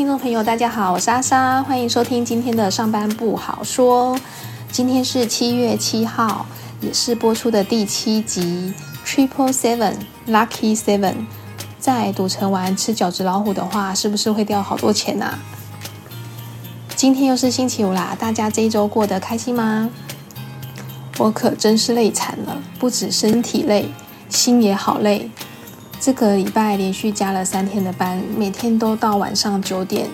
听众朋友，大家好，我是阿莎，欢迎收听今天的上班不好说。今天是七月七号，也是播出的第七集 Triple Seven Lucky Seven。在赌城玩吃饺子老虎的话，是不是会掉好多钱啊？今天又是星期五啦，大家这一周过得开心吗？我可真是累惨了，不止身体累，心也好累。这个礼拜连续加了三天的班，每天都到晚上九点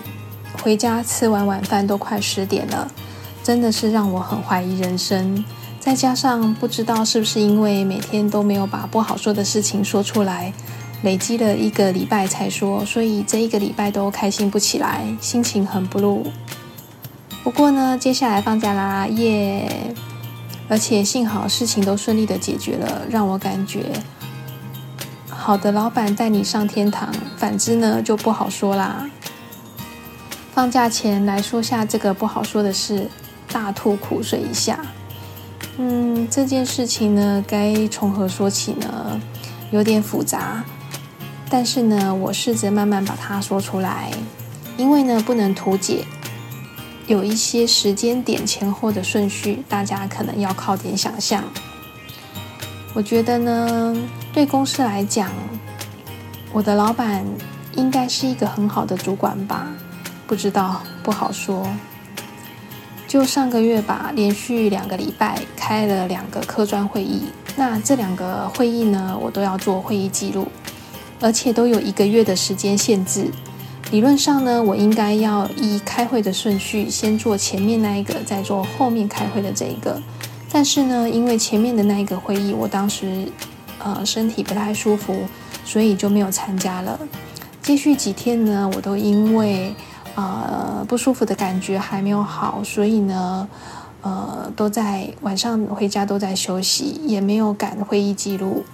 回家，吃完晚饭都快十点了，真的是让我很怀疑人生。再加上不知道是不是因为每天都没有把不好说的事情说出来，累积了一个礼拜才说，所以这一个礼拜都开心不起来，心情很 blue。不过呢，接下来放假啦，耶！而且幸好事情都顺利的解决了，让我感觉。好的老板带你上天堂，反之呢就不好说啦。放假前来说下这个不好说的事，大吐苦水一下。嗯，这件事情呢该从何说起呢？有点复杂，但是呢我试着慢慢把它说出来，因为呢不能图解，有一些时间点前后的顺序，大家可能要靠点想象。我觉得呢。对公司来讲，我的老板应该是一个很好的主管吧？不知道，不好说。就上个月吧，连续两个礼拜开了两个科专会议。那这两个会议呢，我都要做会议记录，而且都有一个月的时间限制。理论上呢，我应该要依开会的顺序，先做前面那一个，再做后面开会的这一个。但是呢，因为前面的那一个会议，我当时。呃，身体不太舒服，所以就没有参加了。继续几天呢，我都因为呃不舒服的感觉还没有好，所以呢，呃都在晚上回家都在休息，也没有赶会议记录。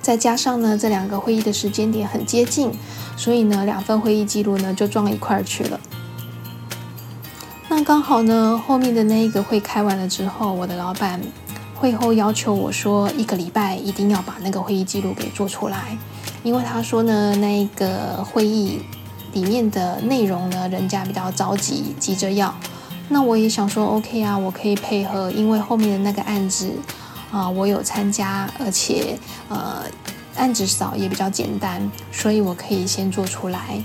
再加上呢，这两个会议的时间点很接近，所以呢，两份会议记录呢就撞一块儿去了。刚好呢，后面的那一个会开完了之后，我的老板。会后要求我说，一个礼拜一定要把那个会议记录给做出来，因为他说呢，那一个会议里面的内容呢，人家比较着急，急着要。那我也想说，OK 啊，我可以配合，因为后面的那个案子啊，我有参加，而且呃，案子少也比较简单，所以我可以先做出来。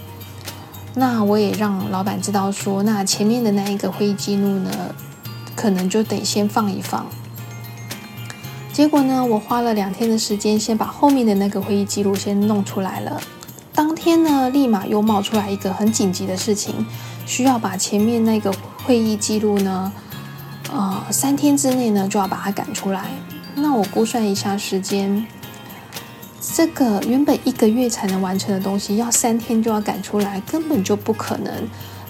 那我也让老板知道说，那前面的那一个会议记录呢，可能就得先放一放。结果呢，我花了两天的时间，先把后面的那个会议记录先弄出来了。当天呢，立马又冒出来一个很紧急的事情，需要把前面那个会议记录呢，呃，三天之内呢就要把它赶出来。那我估算一下时间，这个原本一个月才能完成的东西，要三天就要赶出来，根本就不可能。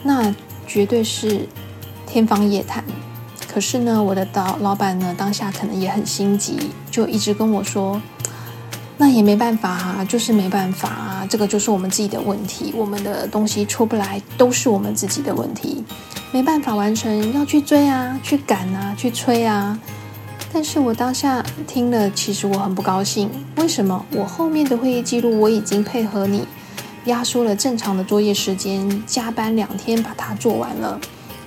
那绝对是天方夜谭。可是呢，我的导老板呢，当下可能也很心急，就一直跟我说：“那也没办法啊，就是没办法啊，这个就是我们自己的问题，我们的东西出不来，都是我们自己的问题，没办法完成，要去追啊，去赶啊，去催啊。”但是我当下听了，其实我很不高兴。为什么？我后面的会议记录我已经配合你，压缩了正常的作业时间，加班两天把它做完了。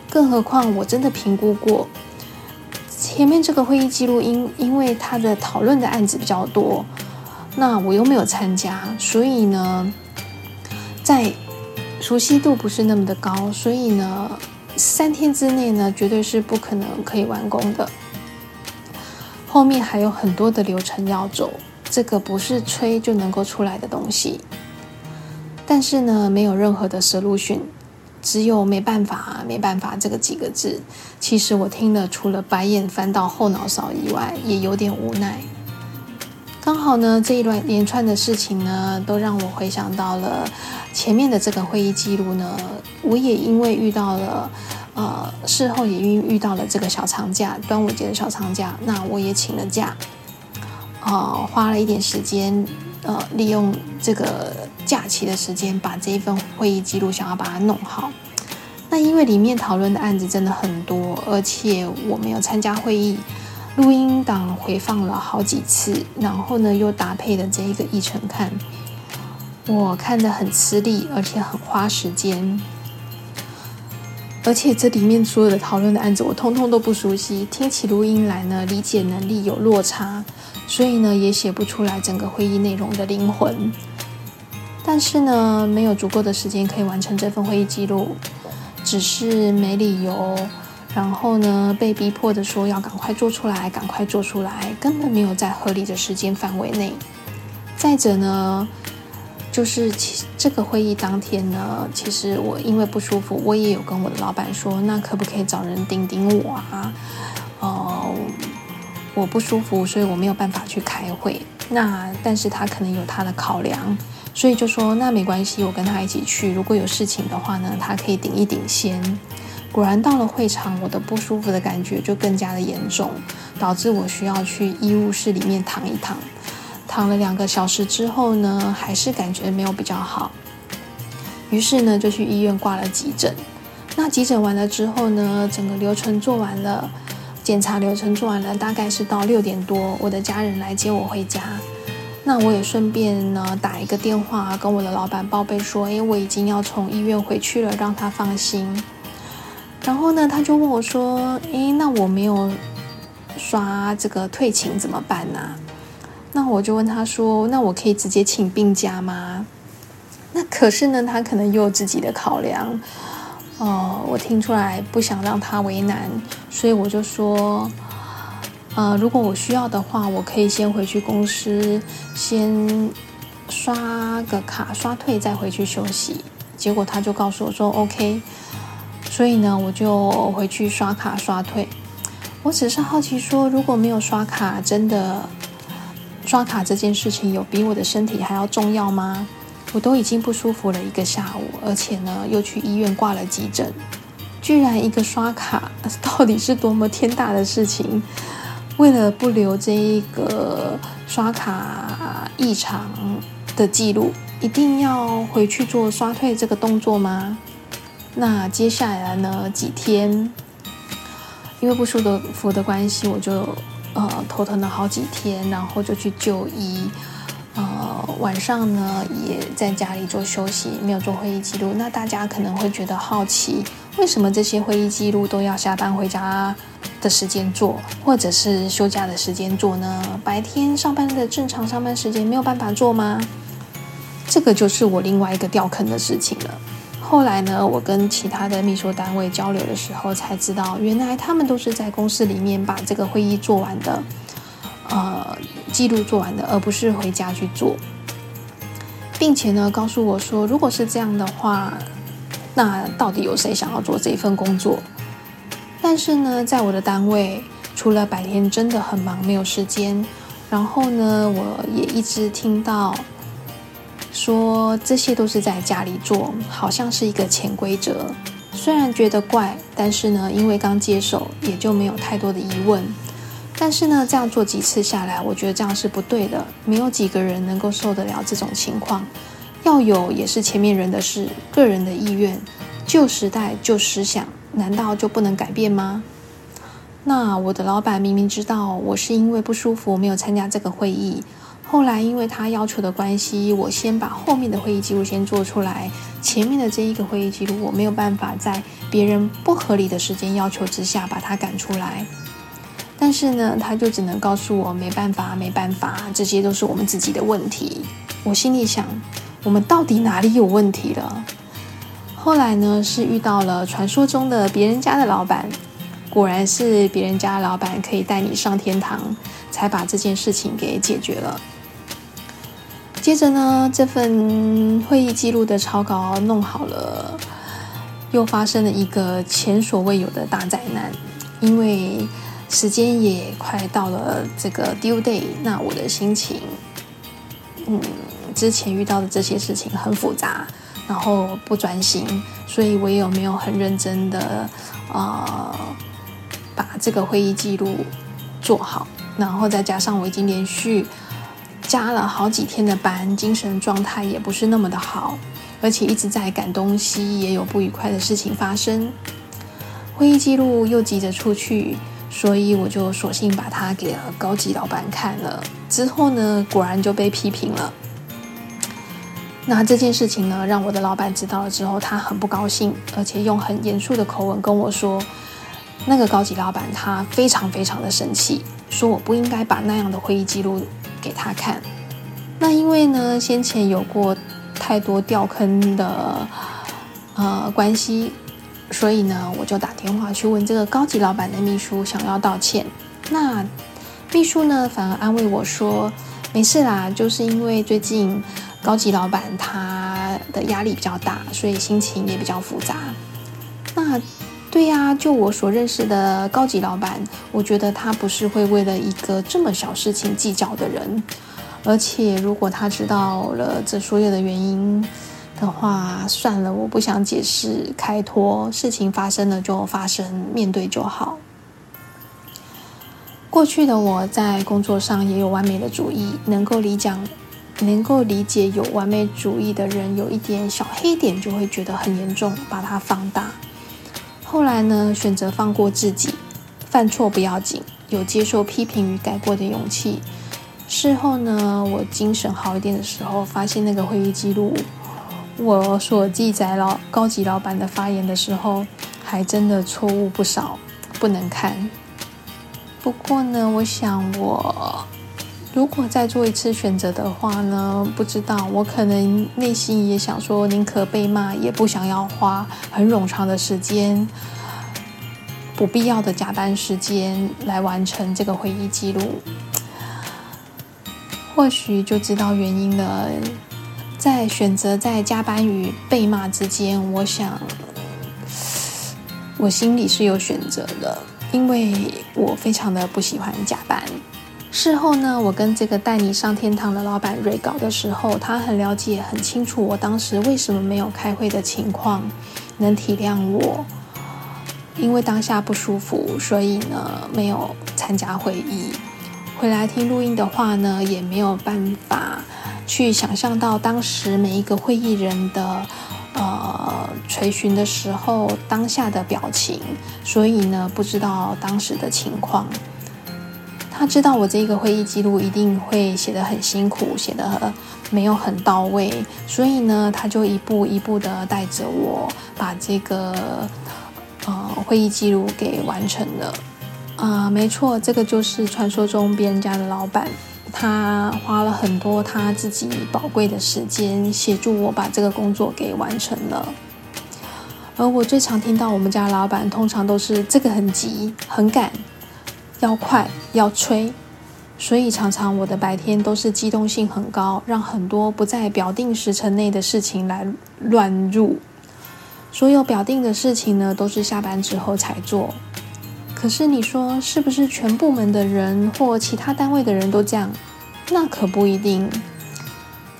更何况，我真的评估过前面这个会议记录，因因为他的讨论的案子比较多，那我又没有参加，所以呢，在熟悉度不是那么的高，所以呢，三天之内呢，绝对是不可能可以完工的。后面还有很多的流程要走，这个不是吹就能够出来的东西。但是呢，没有任何的实录讯。只有没办法，没办法这个几个字，其实我听了，除了白眼翻到后脑勺以外，也有点无奈。刚好呢，这一段连串的事情呢，都让我回想到了前面的这个会议记录呢。我也因为遇到了，呃，事后也因遇到了这个小长假，端午节的小长假，那我也请了假，呃，花了一点时间。呃，利用这个假期的时间，把这一份会议记录想要把它弄好。那因为里面讨论的案子真的很多，而且我没有参加会议，录音档回放了好几次，然后呢又搭配了这一个议程看。我看得很吃力，而且很花时间。而且这里面所有的讨论的案子，我通通都不熟悉，听起录音来呢，理解能力有落差，所以呢，也写不出来整个会议内容的灵魂。但是呢，没有足够的时间可以完成这份会议记录，只是没理由，然后呢，被逼迫的说要赶快做出来，赶快做出来，根本没有在合理的时间范围内。再者呢。就是其这个会议当天呢，其实我因为不舒服，我也有跟我的老板说，那可不可以找人顶顶我啊？哦，我不舒服，所以我没有办法去开会。那但是他可能有他的考量，所以就说那没关系，我跟他一起去。如果有事情的话呢，他可以顶一顶先。果然到了会场，我的不舒服的感觉就更加的严重，导致我需要去医务室里面躺一躺。躺了两个小时之后呢，还是感觉没有比较好，于是呢就去医院挂了急诊。那急诊完了之后呢，整个流程做完了，检查流程做完了，大概是到六点多，我的家人来接我回家。那我也顺便呢打一个电话跟我的老板报备说，哎，我已经要从医院回去了，让他放心。然后呢，他就问我说，哎，那我没有刷这个退勤怎么办呢？那我就问他说：“那我可以直接请病假吗？”那可是呢，他可能又有自己的考量。哦，我听出来不想让他为难，所以我就说：“呃，如果我需要的话，我可以先回去公司，先刷个卡刷退，再回去休息。”结果他就告诉我说：“OK。”所以呢，我就回去刷卡刷退。我只是好奇说，如果没有刷卡，真的？刷卡这件事情有比我的身体还要重要吗？我都已经不舒服了一个下午，而且呢又去医院挂了急诊，居然一个刷卡，到底是多么天大的事情？为了不留这一个刷卡异常的记录，一定要回去做刷退这个动作吗？那接下来呢几天，因为不舒服的关系，我就。呃，头疼了好几天，然后就去就医。呃，晚上呢也在家里做休息，没有做会议记录。那大家可能会觉得好奇，为什么这些会议记录都要下班回家的时间做，或者是休假的时间做呢？白天上班的正常上班时间没有办法做吗？这个就是我另外一个掉坑的事情了。后来呢，我跟其他的秘书单位交流的时候，才知道原来他们都是在公司里面把这个会议做完的，呃，记录做完的，而不是回家去做，并且呢，告诉我说，如果是这样的话，那到底有谁想要做这一份工作？但是呢，在我的单位，除了白天真的很忙，没有时间，然后呢，我也一直听到。说这些都是在家里做，好像是一个潜规则。虽然觉得怪，但是呢，因为刚接手，也就没有太多的疑问。但是呢，这样做几次下来，我觉得这样是不对的。没有几个人能够受得了这种情况。要有也是前面人的事，个人的意愿。旧时代旧思想，难道就不能改变吗？那我的老板明明知道我是因为不舒服没有参加这个会议。后来因为他要求的关系，我先把后面的会议记录先做出来，前面的这一个会议记录我没有办法在别人不合理的时间要求之下把它赶出来。但是呢，他就只能告诉我没办法，没办法，这些都是我们自己的问题。我心里想，我们到底哪里有问题了？后来呢，是遇到了传说中的别人家的老板，果然是别人家老板可以带你上天堂，才把这件事情给解决了。接着呢，这份会议记录的草稿弄好了，又发生了一个前所未有的大灾难。因为时间也快到了这个 due day，那我的心情，嗯，之前遇到的这些事情很复杂，然后不专心，所以我也有没有很认真的呃把这个会议记录做好，然后再加上我已经连续。加了好几天的班，精神状态也不是那么的好，而且一直在赶东西，也有不愉快的事情发生。会议记录又急着出去，所以我就索性把它给了高级老板看了。之后呢，果然就被批评了。那这件事情呢，让我的老板知道了之后，他很不高兴，而且用很严肃的口吻跟我说，那个高级老板他非常非常的生气，说我不应该把那样的会议记录给他看。那因为呢，先前有过太多掉坑的呃关系，所以呢，我就打电话去问这个高级老板的秘书，想要道歉。那秘书呢，反而安慰我说，没事啦，就是因为最近。高级老板他的压力比较大，所以心情也比较复杂。那对呀，就我所认识的高级老板，我觉得他不是会为了一个这么小事情计较的人。而且如果他知道了这所有的原因的话，算了，我不想解释开脱，事情发生了就发生，面对就好。过去的我在工作上也有完美的主义，能够理讲。能够理解有完美主义的人，有一点小黑点就会觉得很严重，把它放大。后来呢，选择放过自己，犯错不要紧，有接受批评与改过的勇气。事后呢，我精神好一点的时候，发现那个会议记录，我所记载老高级老板的发言的时候，还真的错误不少，不能看。不过呢，我想我。如果再做一次选择的话呢？不知道，我可能内心也想说，宁可被骂，也不想要花很冗长的时间、不必要的加班时间来完成这个会议记录。或许就知道原因了。在选择在加班与被骂之间，我想我心里是有选择的，因为我非常的不喜欢加班。事后呢，我跟这个带你上天堂的老板瑞稿的时候，他很了解、很清楚我当时为什么没有开会的情况，能体谅我。因为当下不舒服，所以呢没有参加会议。回来听录音的话呢，也没有办法去想象到当时每一个会议人的呃垂询的时候当下的表情，所以呢不知道当时的情况。他知道我这个会议记录一定会写得很辛苦，写得没有很到位，所以呢，他就一步一步的带着我把这个呃会议记录给完成了。啊，没错，这个就是传说中别人家的老板，他花了很多他自己宝贵的时间协助我把这个工作给完成了。而我最常听到我们家老板通常都是这个很急很赶。要快要催，所以常常我的白天都是机动性很高，让很多不在表定时程内的事情来乱入。所有表定的事情呢，都是下班之后才做。可是你说是不是全部门的人或其他单位的人都这样？那可不一定。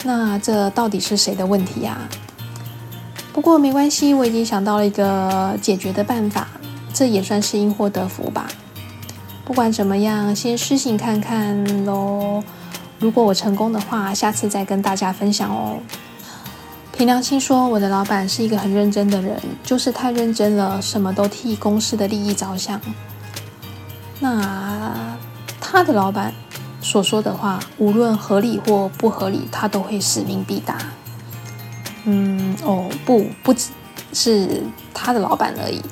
那这到底是谁的问题呀？不过没关系，我已经想到了一个解决的办法，这也算是因祸得福吧。不管怎么样，先施行看看喽。如果我成功的话，下次再跟大家分享哦。凭良心说，我的老板是一个很认真的人，就是太认真了，什么都替公司的利益着想。那他的老板所说的话，无论合理或不合理，他都会使命必达。嗯，哦，不，不只是他的老板而已。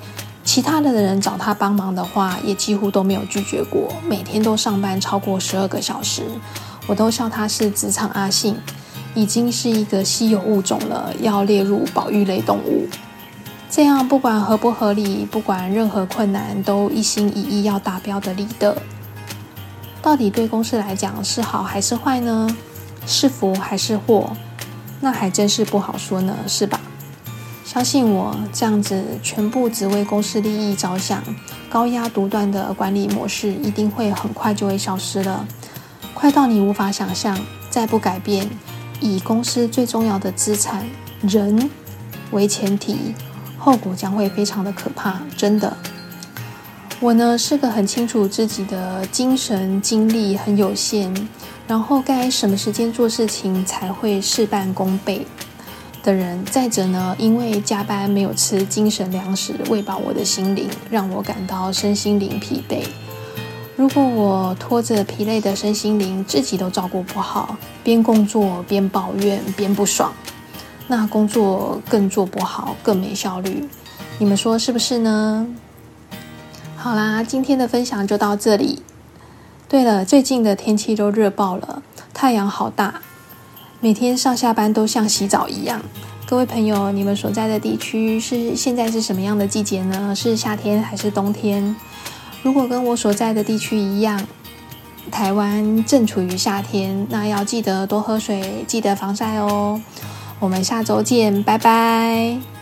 其他的人找他帮忙的话，也几乎都没有拒绝过。每天都上班超过十二个小时，我都笑他是职场阿信，已经是一个稀有物种了，要列入保育类动物。这样不管合不合理，不管任何困难，都一心一意要达标的立德，到底对公司来讲是好还是坏呢？是福还是祸？那还真是不好说呢，是吧？相信我，这样子全部只为公司利益着想、高压独断的管理模式，一定会很快就会消失了，快到你无法想象。再不改变，以公司最重要的资产人为前提，后果将会非常的可怕。真的，我呢是个很清楚自己的精神精力很有限，然后该什么时间做事情才会事半功倍。的人，再者呢，因为加班没有吃精神粮食喂饱我的心灵，让我感到身心灵疲惫。如果我拖着疲累的身心灵，自己都照顾不好，边工作边抱怨边不爽，那工作更做不好，更没效率。你们说是不是呢？好啦，今天的分享就到这里。对了，最近的天气都热爆了，太阳好大，每天上下班都像洗澡一样。各位朋友，你们所在的地区是现在是什么样的季节呢？是夏天还是冬天？如果跟我所在的地区一样，台湾正处于夏天，那要记得多喝水，记得防晒哦。我们下周见，拜拜。